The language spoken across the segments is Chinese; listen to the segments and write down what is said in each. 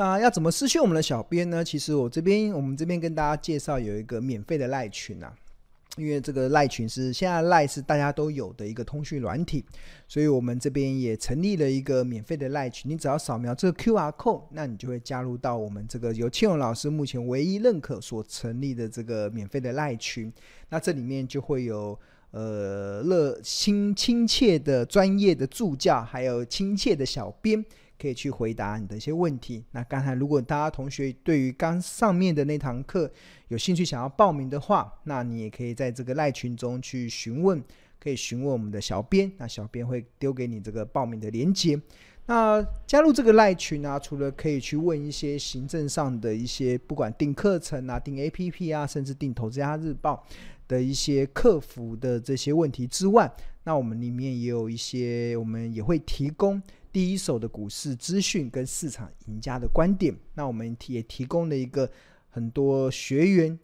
那要怎么私讯我们的小编呢？其实我这边，我们这边跟大家介绍有一个免费的赖群啊，因为这个赖群是现在赖是大家都有的一个通讯软体，所以我们这边也成立了一个免费的赖群。你只要扫描这个 QR code，那你就会加入到我们这个由庆荣老师目前唯一认可所成立的这个免费的赖群。那这里面就会有呃热亲亲切的专业的助教，还有亲切的小编。可以去回答你的一些问题。那刚才如果大家同学对于刚上面的那堂课有兴趣想要报名的话，那你也可以在这个赖群中去询问，可以询问我们的小编，那小编会丢给你这个报名的链接。那加入这个赖群啊，除了可以去问一些行政上的一些，不管订课程啊、订 APP 啊，甚至订投资家日报的一些客服的这些问题之外，那我们里面也有一些，我们也会提供。第一手的股市资讯跟市场赢家的观点，那我们也提供了一个很多学员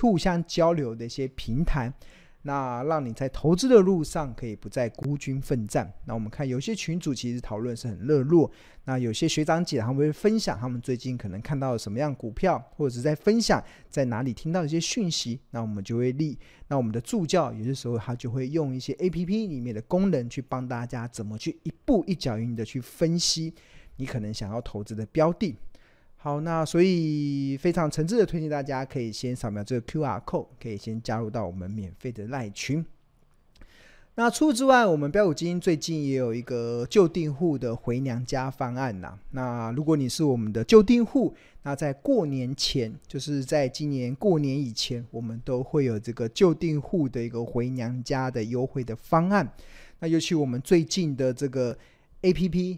互相交流的一些平台。那让你在投资的路上可以不再孤军奋战。那我们看有些群主其实讨论是很热络。那有些学长姐他们会分享他们最近可能看到了什么样股票，或者是在分享在哪里听到一些讯息。那我们就会立，那我们的助教有些时候他就会用一些 APP 里面的功能去帮大家怎么去一步一脚印的去分析你可能想要投资的标的。好，那所以非常诚挚的推荐大家可以先扫描这个 QR code，可以先加入到我们免费的赖群。那除此之外，我们标股基金最近也有一个旧订户的回娘家方案呐。那如果你是我们的旧订户，那在过年前，就是在今年过年以前，我们都会有这个旧订户的一个回娘家的优惠的方案。那尤其我们最近的这个 APP。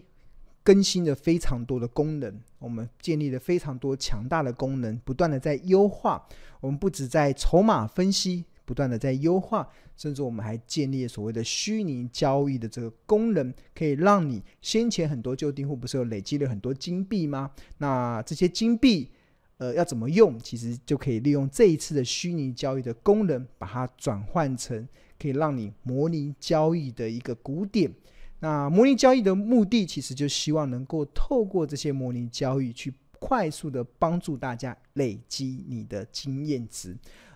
更新了非常多的功能，我们建立了非常多强大的功能，不断的在优化。我们不止在筹码分析，不断的在优化，甚至我们还建立了所谓的虚拟交易的这个功能，可以让你先前很多旧订户不是有累积了很多金币吗？那这些金币，呃，要怎么用？其实就可以利用这一次的虚拟交易的功能，把它转换成可以让你模拟交易的一个古典。那模拟交易的目的，其实就希望能够透过这些模拟交易，去快速的帮助大家累积你的经验值，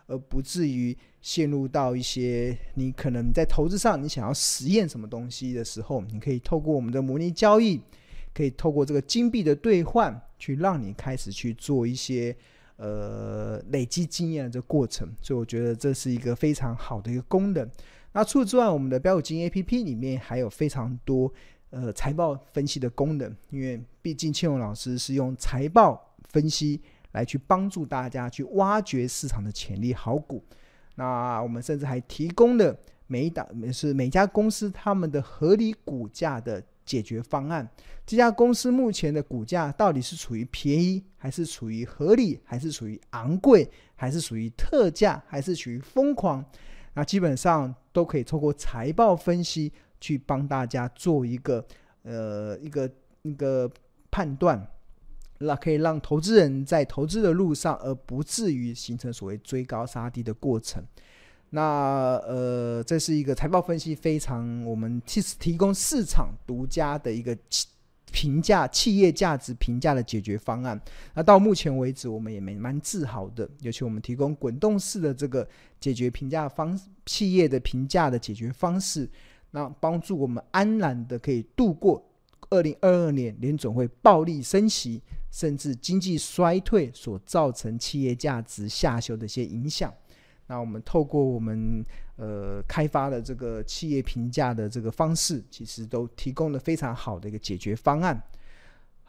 而不至于陷入到一些你可能在投资上，你想要实验什么东西的时候，你可以透过我们的模拟交易，可以透过这个金币的兑换，去让你开始去做一些呃累积经验的这过程。所以我觉得这是一个非常好的一个功能。那除此之外，我们的标股金 APP 里面还有非常多呃财报分析的功能，因为毕竟庆荣老师是用财报分析来去帮助大家去挖掘市场的潜力好股。那我们甚至还提供了每一档是每家公司他们的合理股价的解决方案。这家公司目前的股价到底是处于便宜，还是处于合理，还是处于昂贵，还是属于特价，还是属于疯狂？那基本上都可以透过财报分析去帮大家做一个呃一个一个判断，那可以让投资人在投资的路上而不至于形成所谓追高杀低的过程。那呃这是一个财报分析非常我们其实提供市场独家的一个。评价企业价值评价的解决方案，那到目前为止，我们也蛮蛮自豪的。尤其我们提供滚动式的这个解决评价方企业的评价的解决方式，那帮助我们安然的可以度过二零二二年联总会暴力升息，甚至经济衰退所造成企业价值下修的一些影响。那我们透过我们呃开发的这个企业评价的这个方式，其实都提供了非常好的一个解决方案。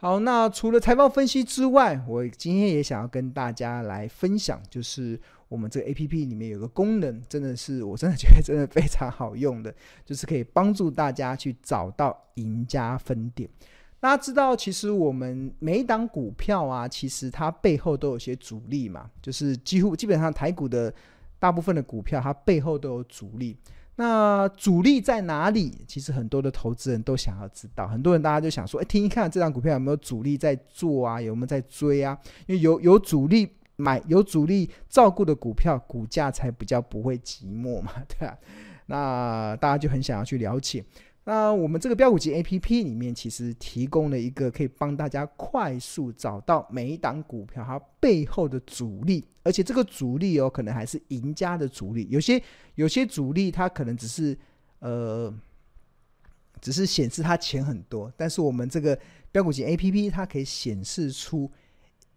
好，那除了财报分析之外，我今天也想要跟大家来分享，就是我们这个 APP 里面有个功能，真的是我真的觉得真的非常好用的，就是可以帮助大家去找到赢家分点。大家知道，其实我们每一档股票啊，其实它背后都有些主力嘛，就是几乎基本上台股的。大部分的股票，它背后都有主力。那主力在哪里？其实很多的投资人都想要知道。很多人大家就想说：“哎，听一看这张股票有没有主力在做啊？有没有在追啊？”因为有有主力买、有主力照顾的股票，股价才比较不会寂寞嘛，对吧？那大家就很想要去了解。那我们这个标股金 A P P 里面，其实提供了一个可以帮大家快速找到每一档股票它背后的主力，而且这个主力哦，可能还是赢家的主力。有些有些主力它可能只是呃，只是显示它钱很多，但是我们这个标股金 A P P 它可以显示出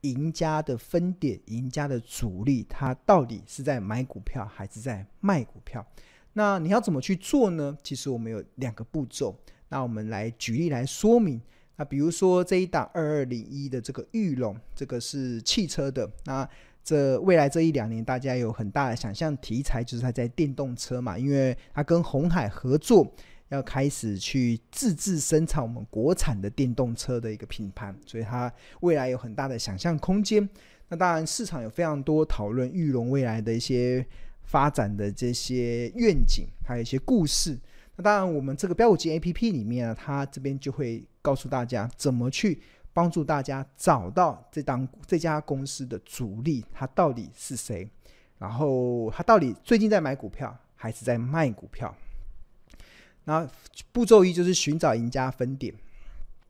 赢家的分点，赢家的主力，它到底是在买股票还是在卖股票。那你要怎么去做呢？其实我们有两个步骤。那我们来举例来说明。那比如说这一档二二零一的这个玉龙，这个是汽车的。那这未来这一两年，大家有很大的想象题材，就是它在电动车嘛，因为它跟鸿海合作，要开始去自制生产我们国产的电动车的一个品牌，所以它未来有很大的想象空间。那当然，市场有非常多讨论玉龙未来的一些。发展的这些愿景，还有一些故事。那当然，我们这个标股金 A P P 里面呢，它这边就会告诉大家怎么去帮助大家找到这档这家公司的主力，它到底是谁？然后它到底最近在买股票还是在卖股票？那步骤一就是寻找赢家分点。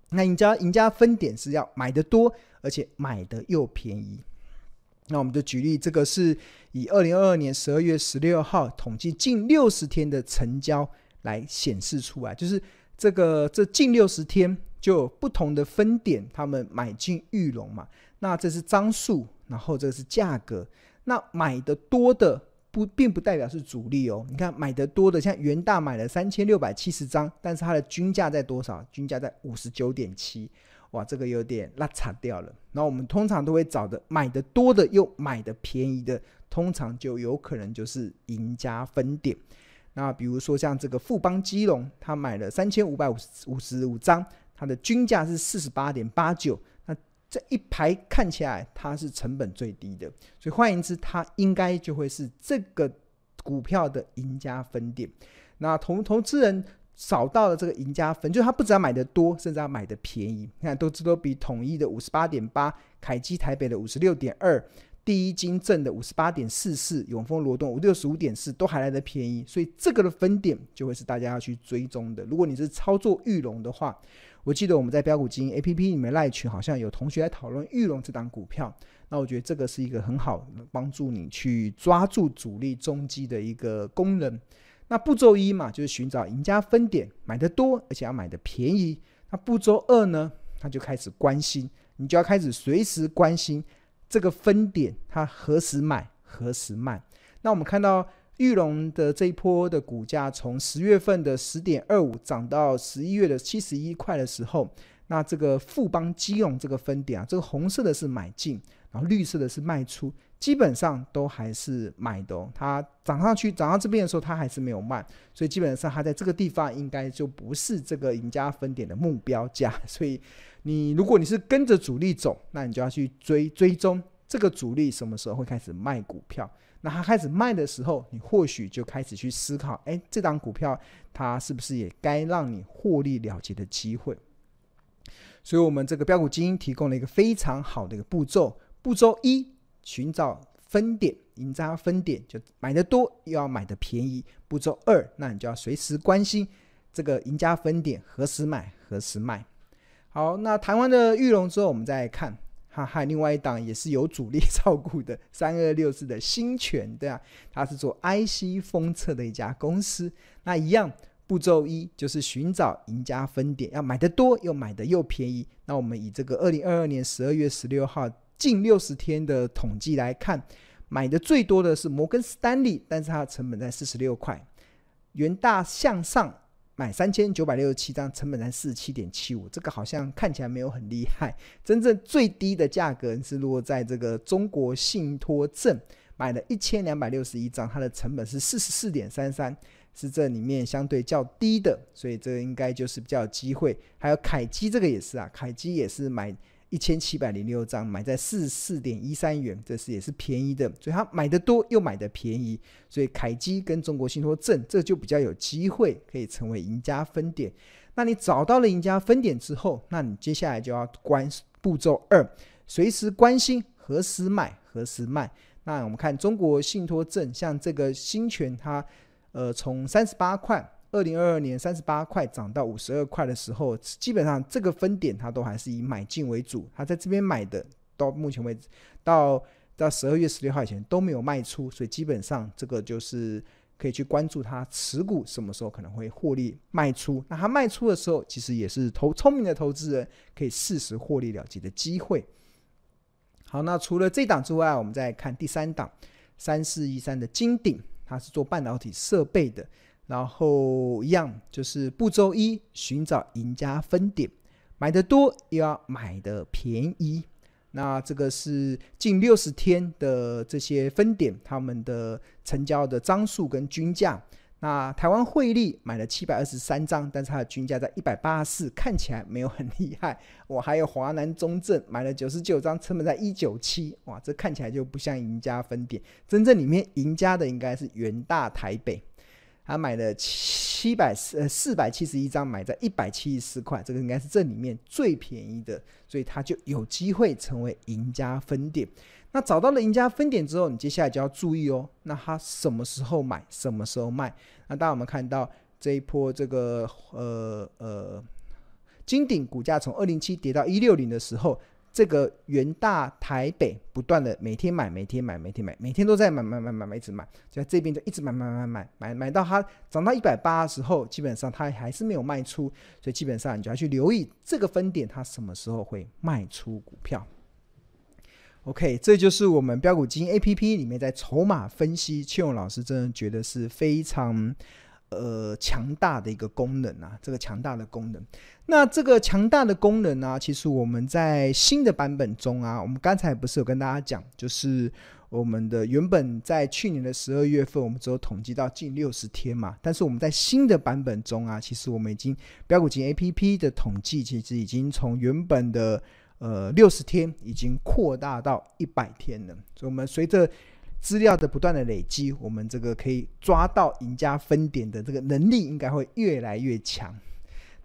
那赢家赢家分点是要买的多，而且买的又便宜。那我们就举例，这个是以二零二二年十二月十六号统计近六十天的成交来显示出来，就是这个这近六十天就有不同的分点，他们买进玉龙嘛。那这是张数，然后这个是价格。那买的多的不并不代表是主力哦。你看买的多的，像元大买了三千六百七十张，但是它的均价在多少？均价在五十九点七。哇，这个有点拉差掉了。那我们通常都会找的买的多的又买的便宜的，通常就有可能就是赢家分点。那比如说像这个富邦基隆，他买了三千五百五十五十五张，它的均价是四十八点八九。那这一排看起来它是成本最低的，所以换言之，它应该就会是这个股票的赢家分点。那投投资人。少到了这个赢家分，就是他不只要买的多，甚至要买的便宜。你看，都知都比统一的五十八点八、凯基台北的五十六点二、第一金正的五十八点四四、永丰罗东五六十五点四都还来得便宜。所以这个的分点就会是大家要去追踪的。如果你是操作裕隆的话，我记得我们在标股基金 A P P 里面赖群好像有同学在讨论裕隆这档股票，那我觉得这个是一个很好帮助你去抓住主力中基的一个功能。那步骤一嘛，就是寻找赢家分点，买的多，而且要买的便宜。那步骤二呢，他就开始关心，你就要开始随时关心这个分点，它何时买，何时卖。那我们看到玉龙的这一波的股价，从十月份的十点二五涨到十一月的七十一块的时候，那这个富邦基隆这个分点啊，这个红色的是买进，然后绿色的是卖出。基本上都还是买的，它涨上去涨到这边的时候，它还是没有卖，所以基本上它在这个地方应该就不是这个赢家分点的目标价。所以你如果你是跟着主力走，那你就要去追追踪这个主力什么时候会开始卖股票。那它开始卖的时候，你或许就开始去思考，哎，这档股票它是不是也该让你获利了结的机会？所以我们这个标股基金提供了一个非常好的一个步骤，步骤一。寻找分点，赢家分点就买得多又要买得便宜。步骤二，那你就要随时关心这个赢家分点何时买何时卖。好，那谈完了玉龙之后，我们再来看，哈，还有另外一档也是有主力照顾的三二六四的新权，对啊，它是做 IC 封测的一家公司。那一样，步骤一就是寻找赢家分点，要买得多又买得又便宜。那我们以这个二零二二年十二月十六号。近六十天的统计来看，买的最多的是摩根士丹利，但是它的成本在四十六块。元大向上买三千九百六十七张，成本在四十七点七五，这个好像看起来没有很厉害。真正最低的价格是落在这个中国信托证，买了一千两百六十一张，它的成本是四十四点三三，是这里面相对较低的，所以这应该就是比较有机会。还有凯基这个也是啊，凯基也是买。一千七百零六张，买在四十四点一三元，这是也是便宜的，所以他买的多又买的便宜，所以凯基跟中国信托证这就比较有机会可以成为赢家分点。那你找到了赢家分点之后，那你接下来就要关步骤二，随时关心何时买何时卖。那我们看中国信托证，像这个新权，它呃从三十八块二零二二年三十八块涨到五十二块的时候，基本上这个分点它都还是以买进为主，它在这边买的到目前为止到到十二月十六号以前都没有卖出，所以基本上这个就是可以去关注它持股什么时候可能会获利卖出。那它卖出的时候，其实也是投聪明的投资人可以适时获利了结的机会。好，那除了这档之外，我们再看第三档三四一三的金鼎，它是做半导体设备的。然后一样就是步骤一，寻找赢家分点，买的多又要买的便宜。那这个是近六十天的这些分点，他们的成交的张数跟均价。那台湾汇利买了七百二十三张，但是它的均价在一百八十四，看起来没有很厉害。我还有华南中正买了九十九张，成本在一九七，哇，这看起来就不像赢家分点。真正里面赢家的应该是元大台北，他买了七百呃四百七十一张，买在一百七十四块，这个应该是这里面最便宜的，所以他就有机会成为赢家分点。那找到了赢家分点之后，你接下来就要注意哦。那他什么时候买，什么时候卖？那当我们看到这一波这个呃呃金鼎股价从二零七跌到一六零的时候，这个元大台北不断的每天买，每天买，每天买，每天都在买买买买买，一直买，就在这边就一直买买买买买买到它涨到一百八的时候，基本上它还是没有卖出，所以基本上你就要去留意这个分点它什么时候会卖出股票。OK，这就是我们标股基金 APP 里面在筹码分析，庆勇老师真的觉得是非常呃强大的一个功能啊，这个强大的功能。那这个强大的功能呢、其实我们在新的版本中啊，我们刚才不是有跟大家讲，就是我们的原本在去年的十二月份，我们只有统计到近六十天嘛，但是我们在新的版本中啊，其实我们已经标股基金 APP 的统计，其实已经从原本的呃，六十天已经扩大到一百天了，所以我们随着资料的不断的累积，我们这个可以抓到赢家分点的这个能力应该会越来越强。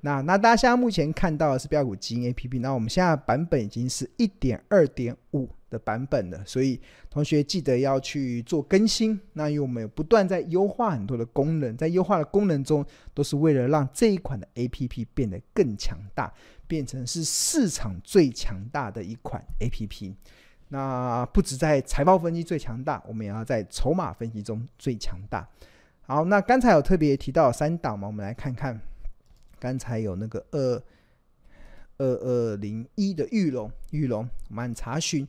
那那大家现在目前看到的是标股基因 APP，那我们现在版本已经是一点二点五的版本了，所以同学记得要去做更新。那因为我们有不断在优化很多的功能，在优化的功能中，都是为了让这一款的 APP 变得更强大。变成是市场最强大的一款 APP，那不止在财报分析最强大，我们也要在筹码分析中最强大。好，那刚才有特别提到三档嘛，我们来看看，刚才有那个二二二零一的玉龙，玉龙我们按查询，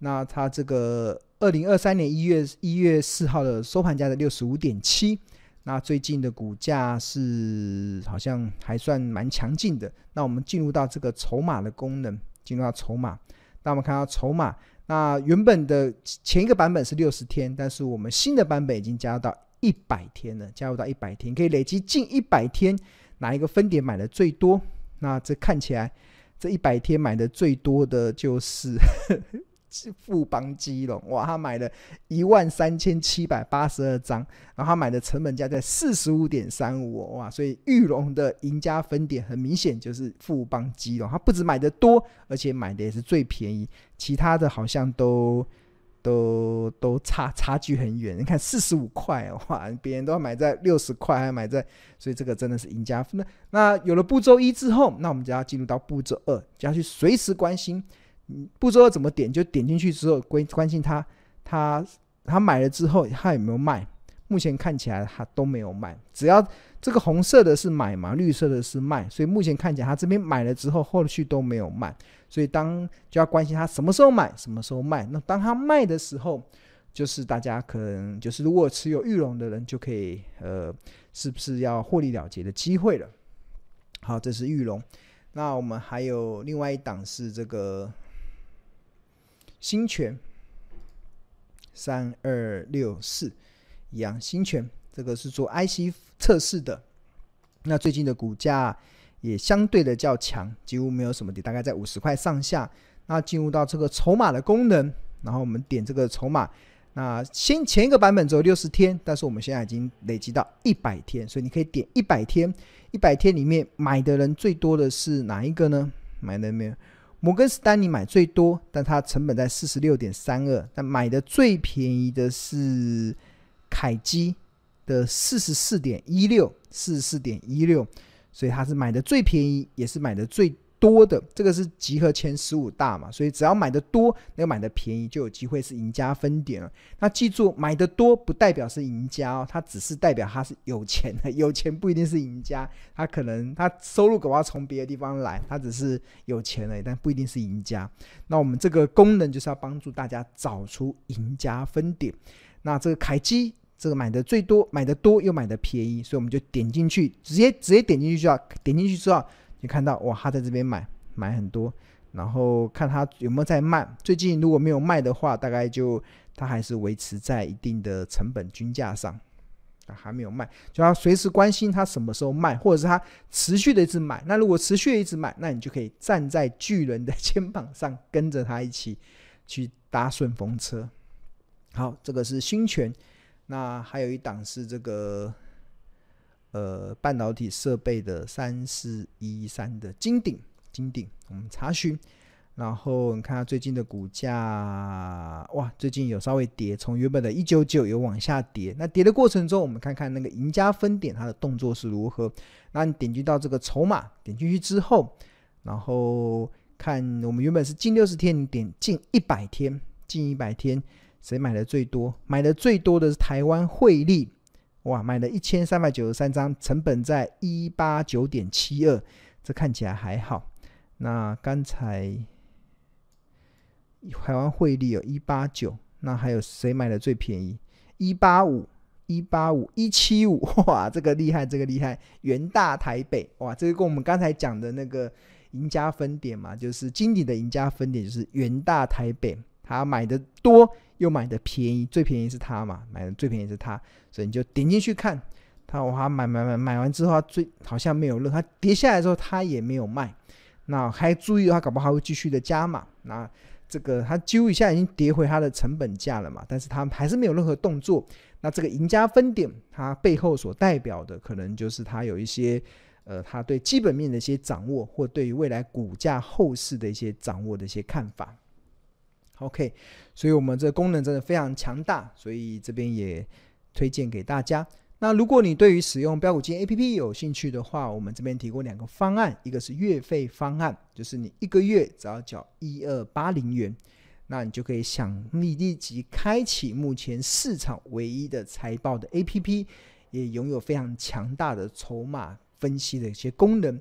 那它这个二零二三年一月一月四号的收盘价的六十五点七。那最近的股价是好像还算蛮强劲的。那我们进入到这个筹码的功能，进入到筹码。那我们看到筹码，那原本的前一个版本是六十天，但是我们新的版本已经加入到一百天了，加入到一百天，可以累积近一百天哪一个分点买的最多？那这看起来这一百天买的最多的就是。富邦基隆，哇，他买了一万三千七百八十二张，然后他买的成本价在四十五点三五，哇，所以裕隆的赢家分点很明显就是富邦基隆，他不止买的多，而且买的也是最便宜，其他的好像都都都差差距很远。你看四十五块，哇，别人都要买在六十块，还买在，所以这个真的是赢家分。那那有了步骤一之后，那我们就要进入到步骤二，就要去随时关心。不知道怎么点，就点进去之后关关心他，他他买了之后他有没有卖？目前看起来他都没有卖。只要这个红色的是买嘛，绿色的是卖，所以目前看起来他这边买了之后后续都没有卖。所以当就要关心他什么时候买，什么时候卖。那当他卖的时候，就是大家可能就是如果持有玉龙的人就可以呃，是不是要获利了结的机会了？好，这是玉龙。那我们还有另外一档是这个。新全三二六四一样，新全这个是做 IC 测试的，那最近的股价也相对的较强，几乎没有什么跌，大概在五十块上下。那进入到这个筹码的功能，然后我们点这个筹码，那先前一个版本只有六十天，但是我们现在已经累积到一百天，所以你可以点一百天，一百天里面买的人最多的是哪一个呢？买的没有？摩根士丹利买最多，但它成本在四十六点三二。但买的最便宜的是凯基，的四十四点一六，四十四点一六，所以它是买的最便宜，也是买的最多的。这个是集合前十五大嘛，所以只要买的多，那个买的便宜，就有机会是赢家分点了。那记住，买的多不代表是赢家哦，它只是代表他是有钱的，有钱不一定是赢家，他可能他收入可能要从别的地方来，他只是有钱而已，但不一定是赢家。那我们这个功能就是要帮助大家找出赢家分点。那这个凯基。这个买的最多，买的多又买的便宜，所以我们就点进去，直接直接点进去就要点进去之后，你看到哇，他在这边买买很多，然后看他有没有在卖。最近如果没有卖的话，大概就他还是维持在一定的成本均价上啊，还没有卖，就要随时关心他什么时候卖，或者是他持续的一直买。那如果持续的一直买，那你就可以站在巨人的 肩膀上，跟着他一起去搭顺风车。好，这个是新权。那还有一档是这个，呃，半导体设备的三四一三的金鼎，金鼎，我们查询，然后你看它最近的股价，哇，最近有稍微跌，从原本的一九九有往下跌。那跌的过程中，我们看看那个赢家分点它的动作是如何。那你点击到这个筹码，点进去之后，然后看我们原本是近六十天，你点近一百天，近一百天。谁买的最多？买的最多的是台湾汇利，哇，买了一千三百九十三张，成本在一八九点七二，这看起来还好。那刚才台湾汇率有一八九，那还有谁买的最便宜？一八五、一八五、一七五，哇，这个厉害，这个厉害。元大台北，哇，这个跟我们刚才讲的那个赢家分点嘛，就是经典的赢家分点，就是元大台北，他买的多。又买的便宜，最便宜是他嘛？买的最便宜是他，所以你就点进去看，他哇买买买买完之后，他最好像没有热，他跌下来之后他也没有卖，那还注意的话，搞不好还会继续的加码。那这个他揪一下已经跌回他的成本价了嘛，但是他还是没有任何动作。那这个赢家分点，它背后所代表的可能就是他有一些呃，他对基本面的一些掌握，或对于未来股价后市的一些掌握的一些看法。OK，所以我们这功能真的非常强大，所以这边也推荐给大家。那如果你对于使用标股金 APP 有兴趣的话，我们这边提供两个方案，一个是月费方案，就是你一个月只要缴一二八零元，那你就可以想立立即开启目前市场唯一的财报的 APP，也拥有非常强大的筹码分析的一些功能。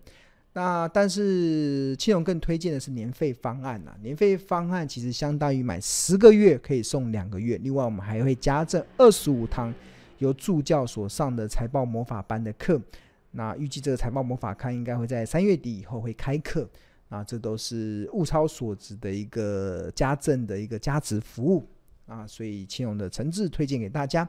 那但是青龙更推荐的是年费方案啊，年费方案其实相当于买十个月可以送两个月，另外我们还会加赠二十五堂由助教所上的财报魔法班的课。那预计这个财报魔法课应该会在三月底以后会开课，啊，这都是物超所值的一个加赠的一个加值服务啊，所以青龙的诚挚推荐给大家。